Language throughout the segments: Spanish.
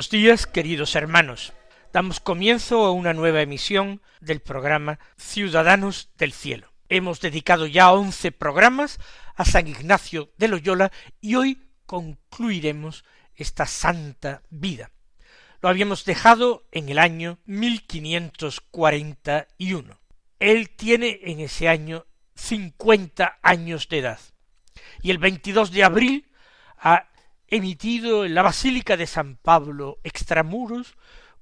Buenos días, queridos hermanos. Damos comienzo a una nueva emisión del programa Ciudadanos del Cielo. Hemos dedicado ya once programas a San Ignacio de Loyola y hoy concluiremos esta santa vida. Lo habíamos dejado en el año 1541. Él tiene en ese año cincuenta años de edad. Y el 22 de abril ha emitido en la Basílica de San Pablo extramuros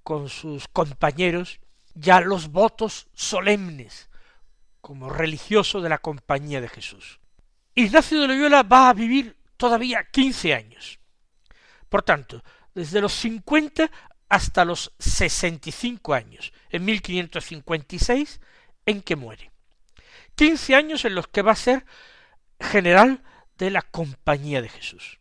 con sus compañeros ya los votos solemnes como religioso de la compañía de Jesús. Ignacio de Loyola va a vivir todavía quince años. Por tanto, desde los cincuenta hasta los sesenta y cinco años, en 1556, en que muere. Quince años en los que va a ser general de la compañía de Jesús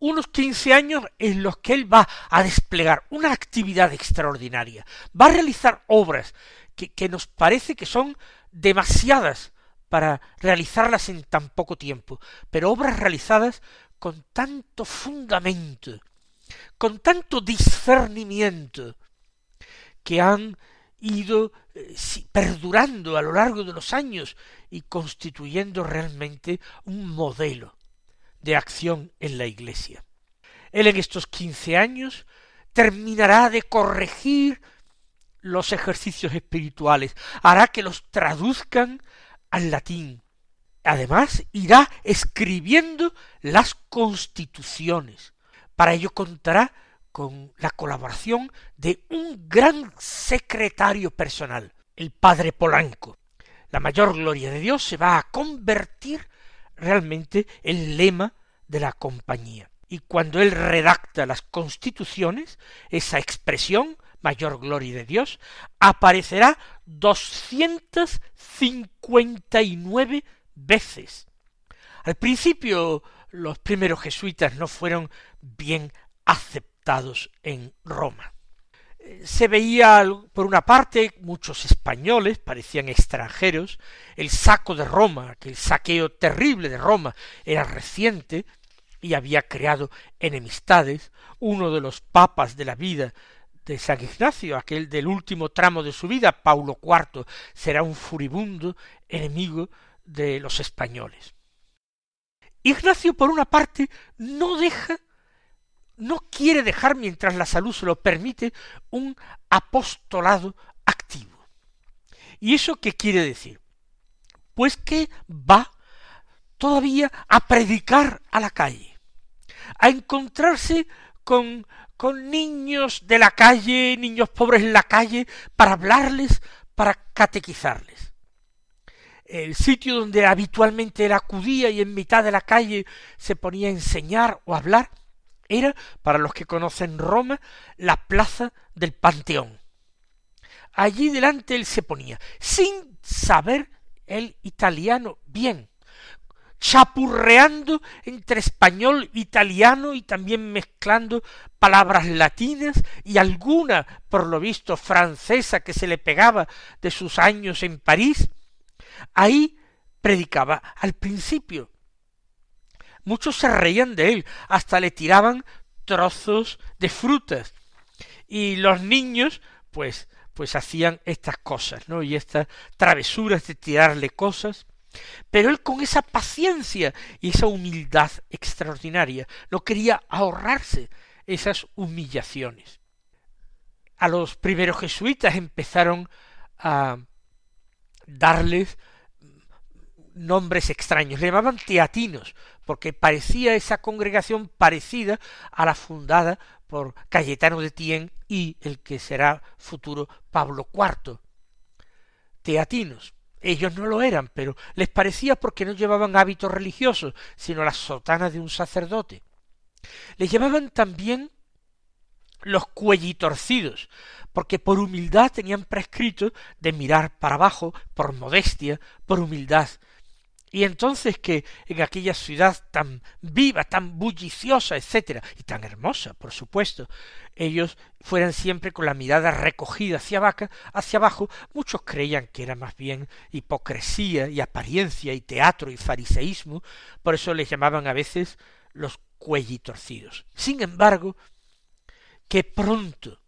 unos quince años en los que él va a desplegar una actividad extraordinaria, va a realizar obras que, que nos parece que son demasiadas para realizarlas en tan poco tiempo, pero obras realizadas con tanto fundamento, con tanto discernimiento, que han ido eh, perdurando a lo largo de los años y constituyendo realmente un modelo de acción en la Iglesia. Él en estos quince años terminará de corregir los ejercicios espirituales, hará que los traduzcan al latín. Además, irá escribiendo las constituciones. Para ello contará con la colaboración de un gran secretario personal, el padre Polanco. La mayor gloria de Dios se va a convertir realmente el lema de la compañía. Y cuando él redacta las constituciones, esa expresión, mayor gloria de Dios, aparecerá doscientas cincuenta y nueve veces. Al principio los primeros jesuitas no fueron bien aceptados en Roma se veía por una parte muchos españoles, parecían extranjeros, el saco de Roma, que el saqueo terrible de Roma era reciente y había creado enemistades, uno de los papas de la vida de San Ignacio, aquel del último tramo de su vida, Paulo IV, será un furibundo enemigo de los españoles. Ignacio, por una parte, no deja no quiere dejar, mientras la salud se lo permite, un apostolado activo. ¿Y eso qué quiere decir? Pues que va todavía a predicar a la calle, a encontrarse con, con niños de la calle, niños pobres en la calle, para hablarles, para catequizarles. El sitio donde habitualmente él acudía y en mitad de la calle se ponía a enseñar o hablar, era, para los que conocen Roma, la plaza del Panteón. Allí delante él se ponía, sin saber el italiano bien, chapurreando entre español, italiano y también mezclando palabras latinas y alguna, por lo visto, francesa que se le pegaba de sus años en París, ahí predicaba al principio Muchos se reían de él, hasta le tiraban trozos de frutas. Y los niños, pues, pues hacían estas cosas, ¿no? Y estas travesuras de tirarle cosas. Pero él con esa paciencia y esa humildad extraordinaria no quería ahorrarse esas humillaciones. A los primeros jesuitas empezaron a darles nombres extraños, le llamaban teatinos, porque parecía esa congregación parecida a la fundada por Cayetano de Tien y el que será futuro Pablo IV. Teatinos. ellos no lo eran, pero les parecía porque no llevaban hábitos religiosos, sino las sotanas de un sacerdote. Les llevaban también los cuellitorcidos, porque por humildad tenían prescrito de mirar para abajo, por modestia, por humildad. Y entonces que en aquella ciudad tan viva, tan bulliciosa, etcétera, y tan hermosa, por supuesto, ellos fueran siempre con la mirada recogida hacia, vaca, hacia abajo, muchos creían que era más bien hipocresía y apariencia y teatro y fariseísmo, por eso les llamaban a veces los cuellitorcidos. Sin embargo, que pronto,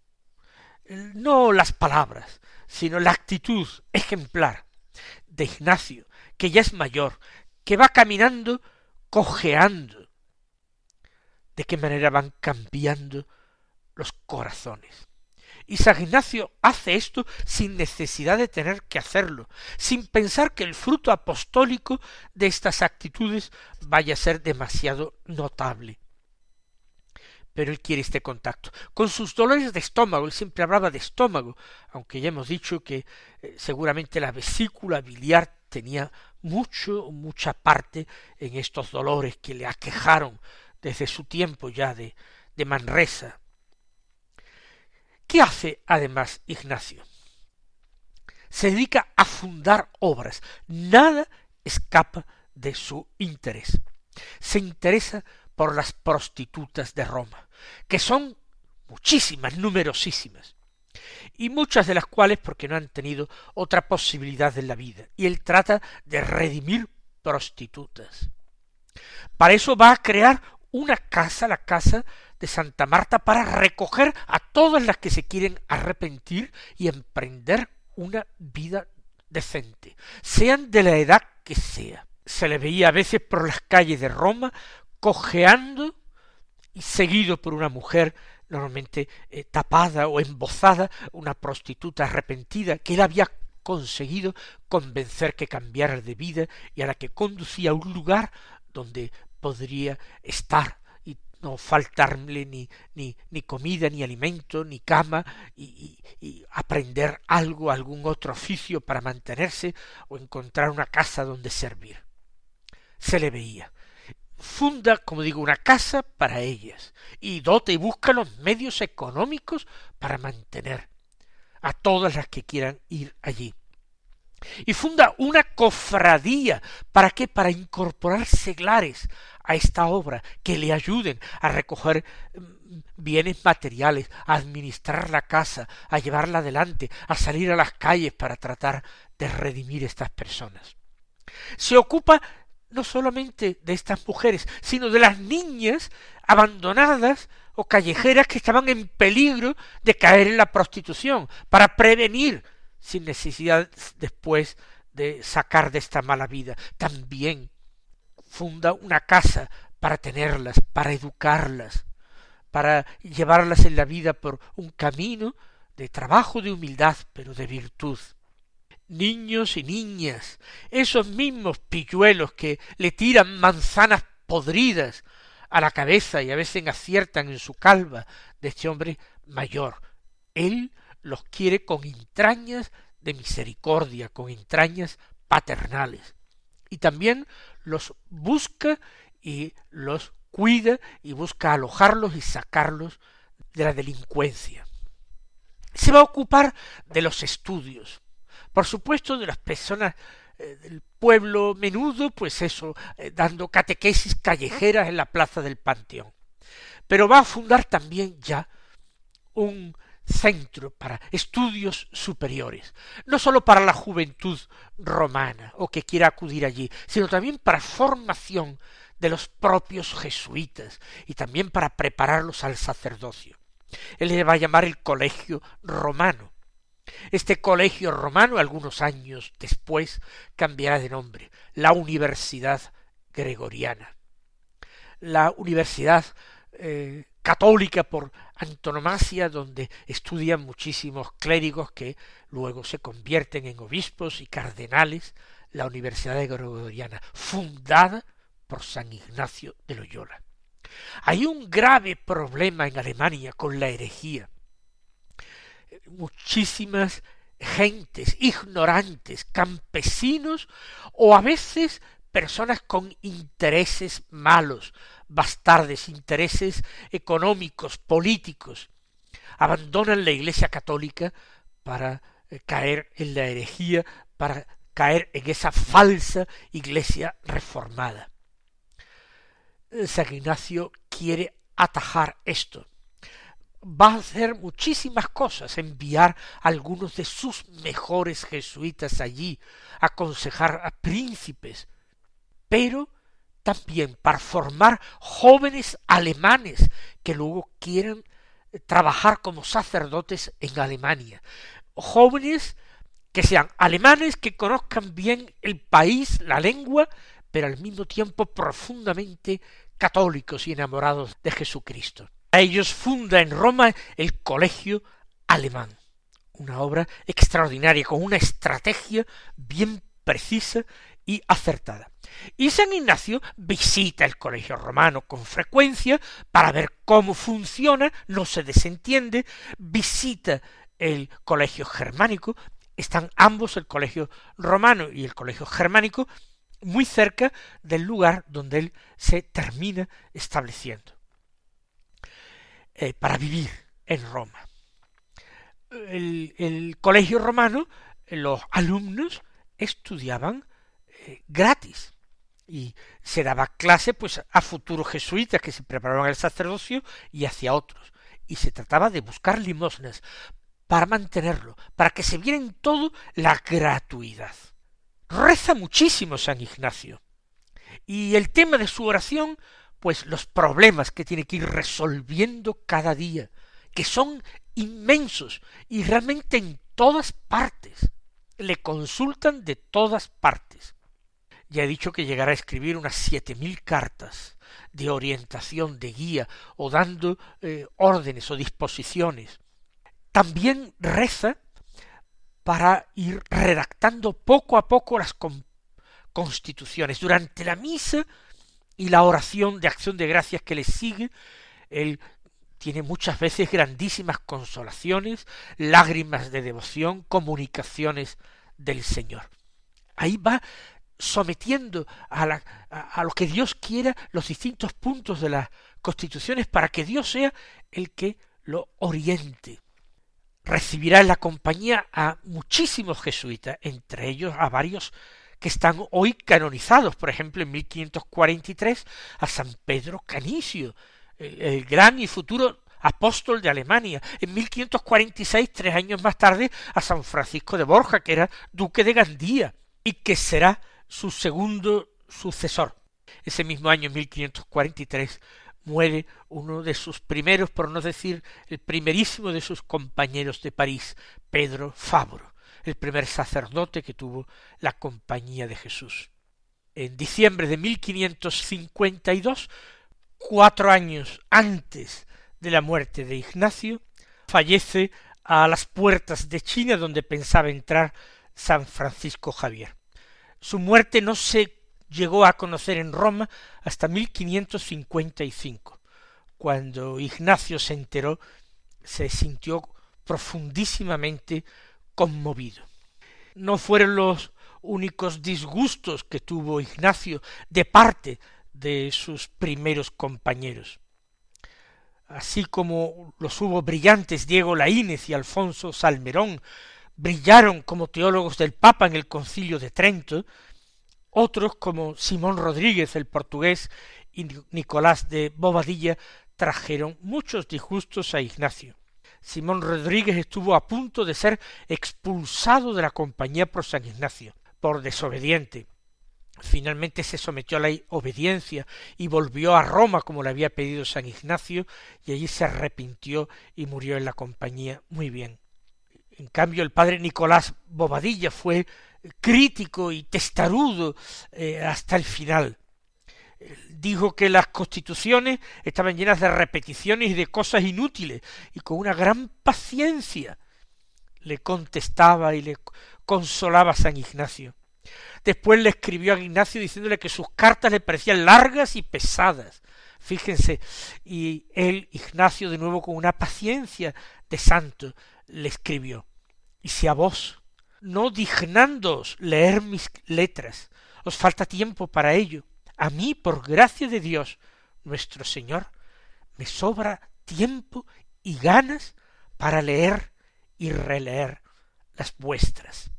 no las palabras, sino la actitud ejemplar de Ignacio, que ya es mayor, que va caminando cojeando, de qué manera van cambiando los corazones. Y San Ignacio hace esto sin necesidad de tener que hacerlo, sin pensar que el fruto apostólico de estas actitudes vaya a ser demasiado notable pero él quiere este contacto. Con sus dolores de estómago, él siempre hablaba de estómago, aunque ya hemos dicho que eh, seguramente la vesícula biliar tenía mucho, mucha parte en estos dolores que le aquejaron desde su tiempo ya de, de Manresa. ¿Qué hace además Ignacio? Se dedica a fundar obras. Nada escapa de su interés. Se interesa por las prostitutas de Roma, que son muchísimas, numerosísimas, y muchas de las cuales porque no han tenido otra posibilidad en la vida, y él trata de redimir prostitutas. Para eso va a crear una casa, la casa de Santa Marta, para recoger a todas las que se quieren arrepentir y emprender una vida decente, sean de la edad que sea. Se le veía a veces por las calles de Roma cojeando y seguido por una mujer normalmente eh, tapada o embozada, una prostituta arrepentida que él había conseguido convencer que cambiara de vida y a la que conducía a un lugar donde podría estar y no faltarle ni, ni, ni comida, ni alimento, ni cama, y, y aprender algo, algún otro oficio para mantenerse o encontrar una casa donde servir. Se le veía funda, como digo, una casa para ellas y dota y busca los medios económicos para mantener a todas las que quieran ir allí. Y funda una cofradía. ¿Para qué? Para incorporar seglares a esta obra que le ayuden a recoger mm, bienes materiales, a administrar la casa, a llevarla adelante, a salir a las calles para tratar de redimir estas personas. Se ocupa no solamente de estas mujeres, sino de las niñas abandonadas o callejeras que estaban en peligro de caer en la prostitución, para prevenir, sin necesidad después de sacar de esta mala vida. También funda una casa para tenerlas, para educarlas, para llevarlas en la vida por un camino de trabajo, de humildad, pero de virtud niños y niñas, esos mismos pilluelos que le tiran manzanas podridas a la cabeza y a veces aciertan en su calva de este hombre mayor. Él los quiere con entrañas de misericordia, con entrañas paternales. Y también los busca y los cuida y busca alojarlos y sacarlos de la delincuencia. Se va a ocupar de los estudios, por supuesto, de las personas eh, del pueblo menudo, pues eso, eh, dando catequesis callejeras en la plaza del Panteón. Pero va a fundar también ya un centro para estudios superiores, no sólo para la juventud romana o que quiera acudir allí, sino también para formación de los propios jesuitas y también para prepararlos al sacerdocio. Él le va a llamar el colegio romano, este colegio romano, algunos años después, cambiará de nombre, la Universidad Gregoriana. La Universidad eh, católica por antonomasia, donde estudian muchísimos clérigos que luego se convierten en obispos y cardenales, la Universidad Gregoriana, fundada por San Ignacio de Loyola. Hay un grave problema en Alemania con la herejía muchísimas gentes ignorantes, campesinos o a veces personas con intereses malos, bastardes, intereses económicos, políticos, abandonan la Iglesia católica para eh, caer en la herejía, para caer en esa falsa Iglesia reformada. San Ignacio quiere atajar esto. Va a hacer muchísimas cosas, enviar a algunos de sus mejores jesuitas allí, aconsejar a príncipes, pero también para formar jóvenes alemanes que luego quieran trabajar como sacerdotes en Alemania. Jóvenes que sean alemanes, que conozcan bien el país, la lengua, pero al mismo tiempo profundamente católicos y enamorados de Jesucristo. A ellos funda en Roma el Colegio Alemán, una obra extraordinaria, con una estrategia bien precisa y acertada. Y San Ignacio visita el colegio romano con frecuencia para ver cómo funciona, no se desentiende, visita el colegio germánico, están ambos el colegio romano y el colegio germánico muy cerca del lugar donde él se termina estableciendo eh, para vivir en Roma. El, el colegio romano, los alumnos estudiaban eh, gratis y se daba clase pues a futuros jesuitas que se preparaban al sacerdocio y hacia otros y se trataba de buscar limosnas para mantenerlo, para que se viera en todo la gratuidad. Reza muchísimo San Ignacio. Y el tema de su oración, pues los problemas que tiene que ir resolviendo cada día, que son inmensos y realmente en todas partes. Le consultan de todas partes. Ya he dicho que llegará a escribir unas siete mil cartas de orientación, de guía, o dando eh, órdenes o disposiciones. También reza para ir redactando poco a poco las constituciones. Durante la misa y la oración de acción de gracias que le sigue, él tiene muchas veces grandísimas consolaciones, lágrimas de devoción, comunicaciones del Señor. Ahí va sometiendo a, a, lo que Dios quiera los distintos puntos de las constituciones para que Dios sea el que lo oriente. Recibirá en la compañía a muchísimos jesuitas, entre ellos a varios que están hoy canonizados, por ejemplo en 1543 a San Pedro Canicio, el, gran y futuro apóstol de Alemania, en 1546, tres años más tarde, a San Francisco de Borja, que era duque de Gandía, y que será su segundo sucesor. Ese mismo año, 1543, muere uno de sus primeros, por no decir el primerísimo de sus compañeros de París, Pedro Fabro, el primer sacerdote que tuvo la compañía de Jesús. En diciembre de 1552, cuatro años antes de la muerte de Ignacio, fallece a las puertas de China donde pensaba entrar San Francisco Javier. Su muerte no se llegó a conocer en Roma hasta 1555. Cuando Ignacio se enteró, se sintió profundísimamente conmovido. No fueron los únicos disgustos que tuvo Ignacio de parte de sus primeros compañeros. Así como los hubo brillantes Diego Laínez y Alfonso Salmerón, brillaron como teólogos del Papa en el concilio de Trento, otros como Simón Rodríguez el portugués y Nicolás de Bobadilla trajeron muchos disgustos a Ignacio. Simón Rodríguez estuvo a punto de ser expulsado de la compañía por San Ignacio, por desobediente. Finalmente se sometió a la obediencia y volvió a Roma como le había pedido San Ignacio, y allí se arrepintió y murió en la compañía muy bien. En cambio, el padre Nicolás Bobadilla fue crítico y testarudo eh, hasta el final. Dijo que las constituciones estaban llenas de repeticiones y de cosas inútiles, y con una gran paciencia le contestaba y le consolaba San Ignacio. Después le escribió a Ignacio diciéndole que sus cartas le parecían largas y pesadas. Fíjense, y él, Ignacio, de nuevo con una paciencia de santo, le escribió Y si a vos, no dignándoos leer mis letras, os falta tiempo para ello, a mí, por gracia de Dios, nuestro Señor, me sobra tiempo y ganas para leer y releer las vuestras.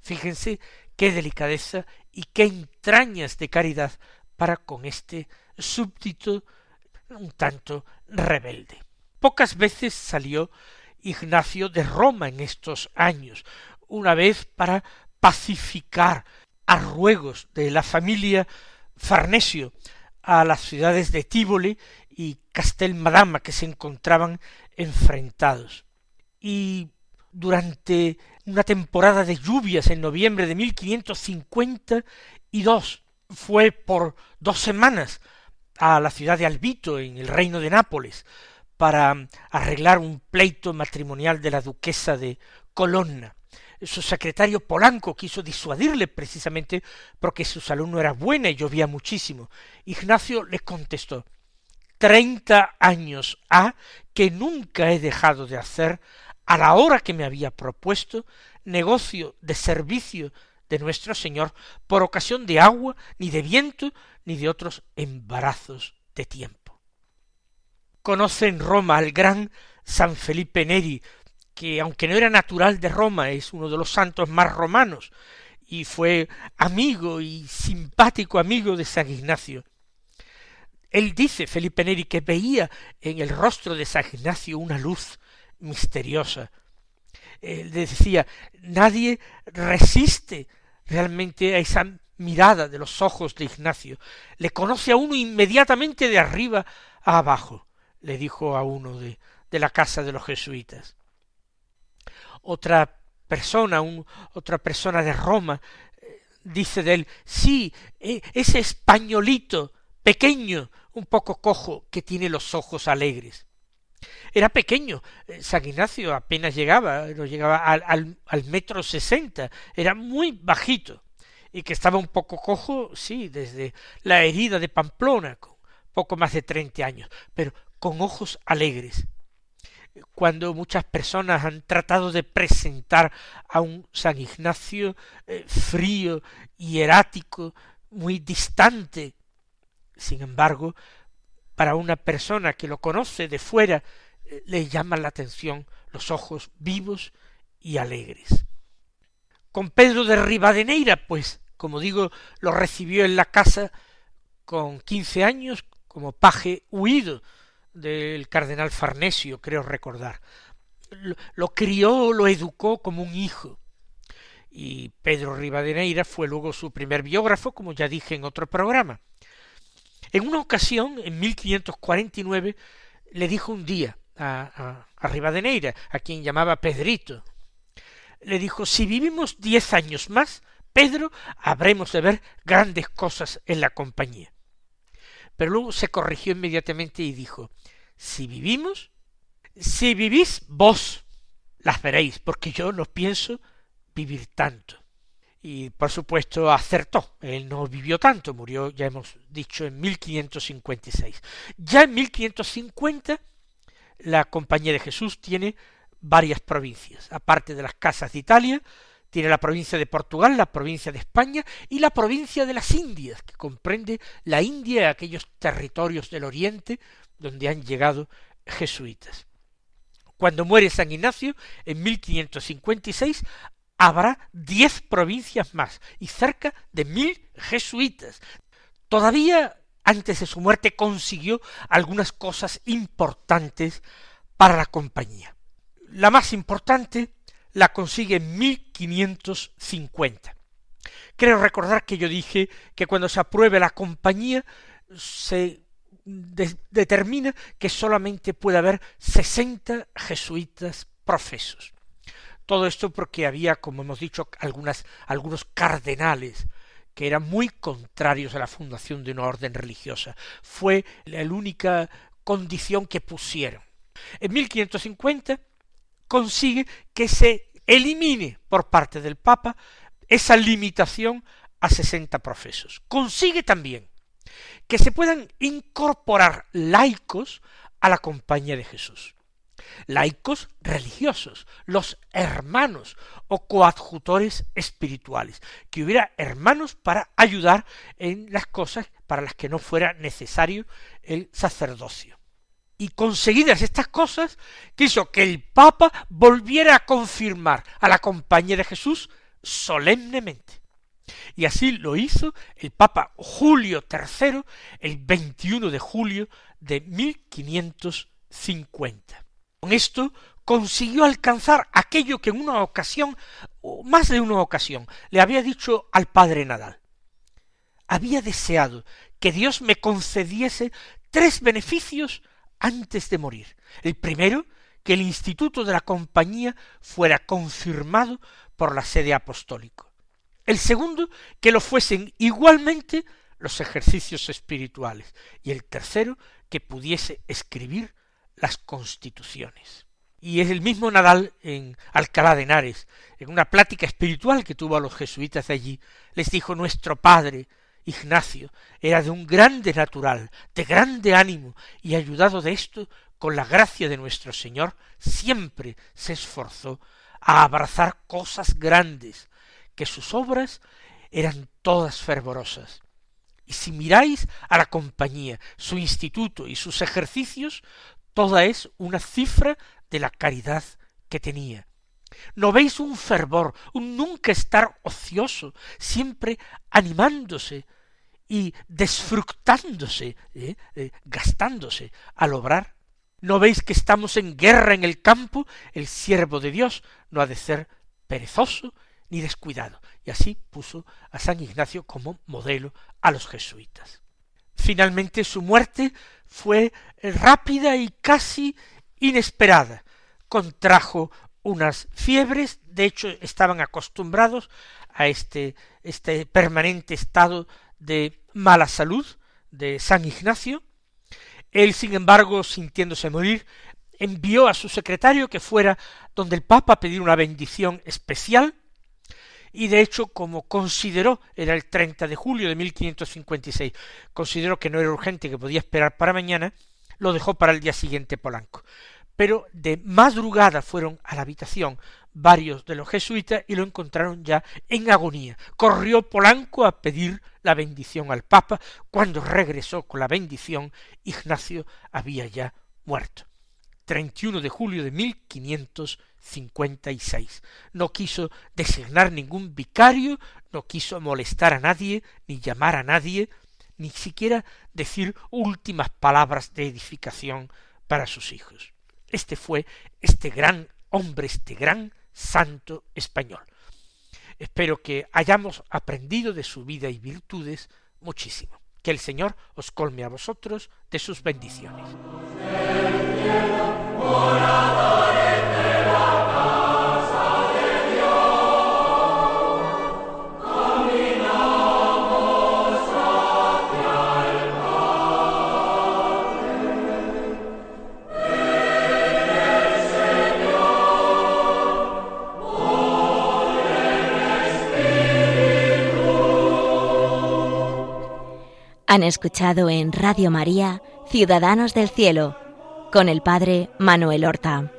Fíjense qué delicadeza y qué entrañas de caridad para con este súbdito un tanto rebelde. Pocas veces salió Ignacio de Roma en estos años, una vez para pacificar a ruegos de la familia Farnesio a las ciudades de Tívoli y Castelmadama que se encontraban enfrentados. Y durante una temporada de lluvias en noviembre de mil quinientos cincuenta y dos fue por dos semanas a la ciudad de Albito, en el reino de Nápoles, para arreglar un pleito matrimonial de la duquesa de Colonna. Su secretario Polanco quiso disuadirle precisamente porque su salud no era buena y llovía muchísimo. Ignacio le contestó treinta años ha que nunca he dejado de hacer a la hora que me había propuesto negocio de servicio de nuestro Señor por ocasión de agua, ni de viento, ni de otros embarazos de tiempo. Conoce en Roma al gran San Felipe Neri, que aunque no era natural de Roma, es uno de los santos más romanos, y fue amigo y simpático amigo de San Ignacio. Él dice, Felipe Neri, que veía en el rostro de San Ignacio una luz misteriosa. Él decía, nadie resiste realmente a esa mirada de los ojos de Ignacio. Le conoce a uno inmediatamente de arriba a abajo, le dijo a uno de, de la casa de los jesuitas. Otra persona, un, otra persona de Roma, eh, dice de él, sí, e, ese españolito pequeño, un poco cojo, que tiene los ojos alegres. Era pequeño, eh, San Ignacio apenas llegaba, no llegaba al, al, al metro sesenta, era muy bajito y que estaba un poco cojo, sí, desde la herida de Pamplona, con poco más de treinta años, pero con ojos alegres. Cuando muchas personas han tratado de presentar a un San Ignacio eh, frío, hierático, muy distante, sin embargo, para una persona que lo conoce de fuera, eh, le llaman la atención los ojos vivos y alegres. Con Pedro de Rivadeneira, pues como digo, lo recibió en la casa con quince años como paje huido del cardenal Farnesio, creo recordar. Lo, crió, lo educó como un hijo. Y Pedro Rivadeneira fue luego su primer biógrafo, como ya dije en otro programa. En una ocasión, en 1549, le dijo un día a, a, a Rivadeneira, a quien llamaba Pedrito, le dijo, si vivimos diez años más, Pedro, habremos de ver grandes cosas en la compañía. Pero luego se corrigió inmediatamente y dijo, si vivimos, si vivís vos, las veréis, porque yo no pienso vivir tanto. Y por supuesto acertó, él no vivió tanto, murió, ya hemos dicho, en 1556. Ya en 1550 la Compañía de Jesús tiene varias provincias, aparte de las casas de Italia, tiene la provincia de Portugal, la provincia de España y la provincia de las Indias, que comprende la India y aquellos territorios del Oriente donde han llegado jesuitas. Cuando muere San Ignacio, en 1556, habrá diez provincias más y cerca de mil jesuitas. Todavía antes de su muerte consiguió algunas cosas importantes para la compañía. La más importante la consigue en 1550. Creo recordar que yo dije que cuando se apruebe la compañía se de determina que solamente puede haber sesenta jesuitas profesos. Todo esto porque había, como hemos dicho, algunas, algunos cardenales que eran muy contrarios a la fundación de una orden religiosa. Fue la única condición que pusieron. En 1550 consigue que se elimine por parte del Papa esa limitación a sesenta profesos. Consigue también que se puedan incorporar laicos a la compañía de Jesús. laicos religiosos, los hermanos o coadjutores espirituales, que hubiera hermanos para ayudar en las cosas para las que no fuera necesario el sacerdocio. Y conseguidas estas cosas, quiso que el Papa volviera a confirmar a la compañía de Jesús solemnemente. Y así lo hizo el Papa Julio III el 21 de julio de 1550. Con esto consiguió alcanzar aquello que en una ocasión, o más de una ocasión, le había dicho al padre Nadal. Había deseado que Dios me concediese tres beneficios antes de morir. El primero, que el instituto de la compañía fuera confirmado por la sede apostólica. El segundo, que lo fuesen igualmente los ejercicios espirituales. Y el tercero, que pudiese escribir las constituciones. Y es el mismo Nadal en Alcalá de Henares, en una plática espiritual que tuvo a los jesuitas de allí, les dijo nuestro padre, Ignacio, era de un grande natural, de grande ánimo, y ayudado de esto, con la gracia de nuestro Señor, siempre se esforzó a abrazar cosas grandes, que sus obras eran todas fervorosas. Y si miráis a la compañía, su instituto y sus ejercicios, toda es una cifra de la caridad que tenía. ¿No veis un fervor, un nunca estar ocioso, siempre animándose y desfructándose, eh, eh, gastándose al obrar? ¿No veis que estamos en guerra en el campo? El siervo de Dios no ha de ser perezoso ni descuidado. Y así puso a San Ignacio como modelo a los jesuitas. Finalmente su muerte fue rápida y casi inesperada. Contrajo unas fiebres, de hecho estaban acostumbrados a este, este permanente estado de mala salud de San Ignacio. Él, sin embargo, sintiéndose morir, envió a su secretario que fuera donde el Papa a pedir una bendición especial, y de hecho, como consideró, era el 30 de julio de 1556, consideró que no era urgente, que podía esperar para mañana, lo dejó para el día siguiente Polanco. Pero de madrugada fueron a la habitación varios de los jesuitas y lo encontraron ya en agonía. Corrió Polanco a pedir la bendición al Papa. Cuando regresó con la bendición, Ignacio había ya muerto. 31 de julio de 1556. No quiso designar ningún vicario, no quiso molestar a nadie, ni llamar a nadie, ni siquiera decir últimas palabras de edificación para sus hijos. Este fue este gran hombre, este gran santo español. Espero que hayamos aprendido de su vida y virtudes muchísimo. Que el Señor os colme a vosotros de sus bendiciones. Han escuchado en Radio María Ciudadanos del Cielo con el Padre Manuel Horta.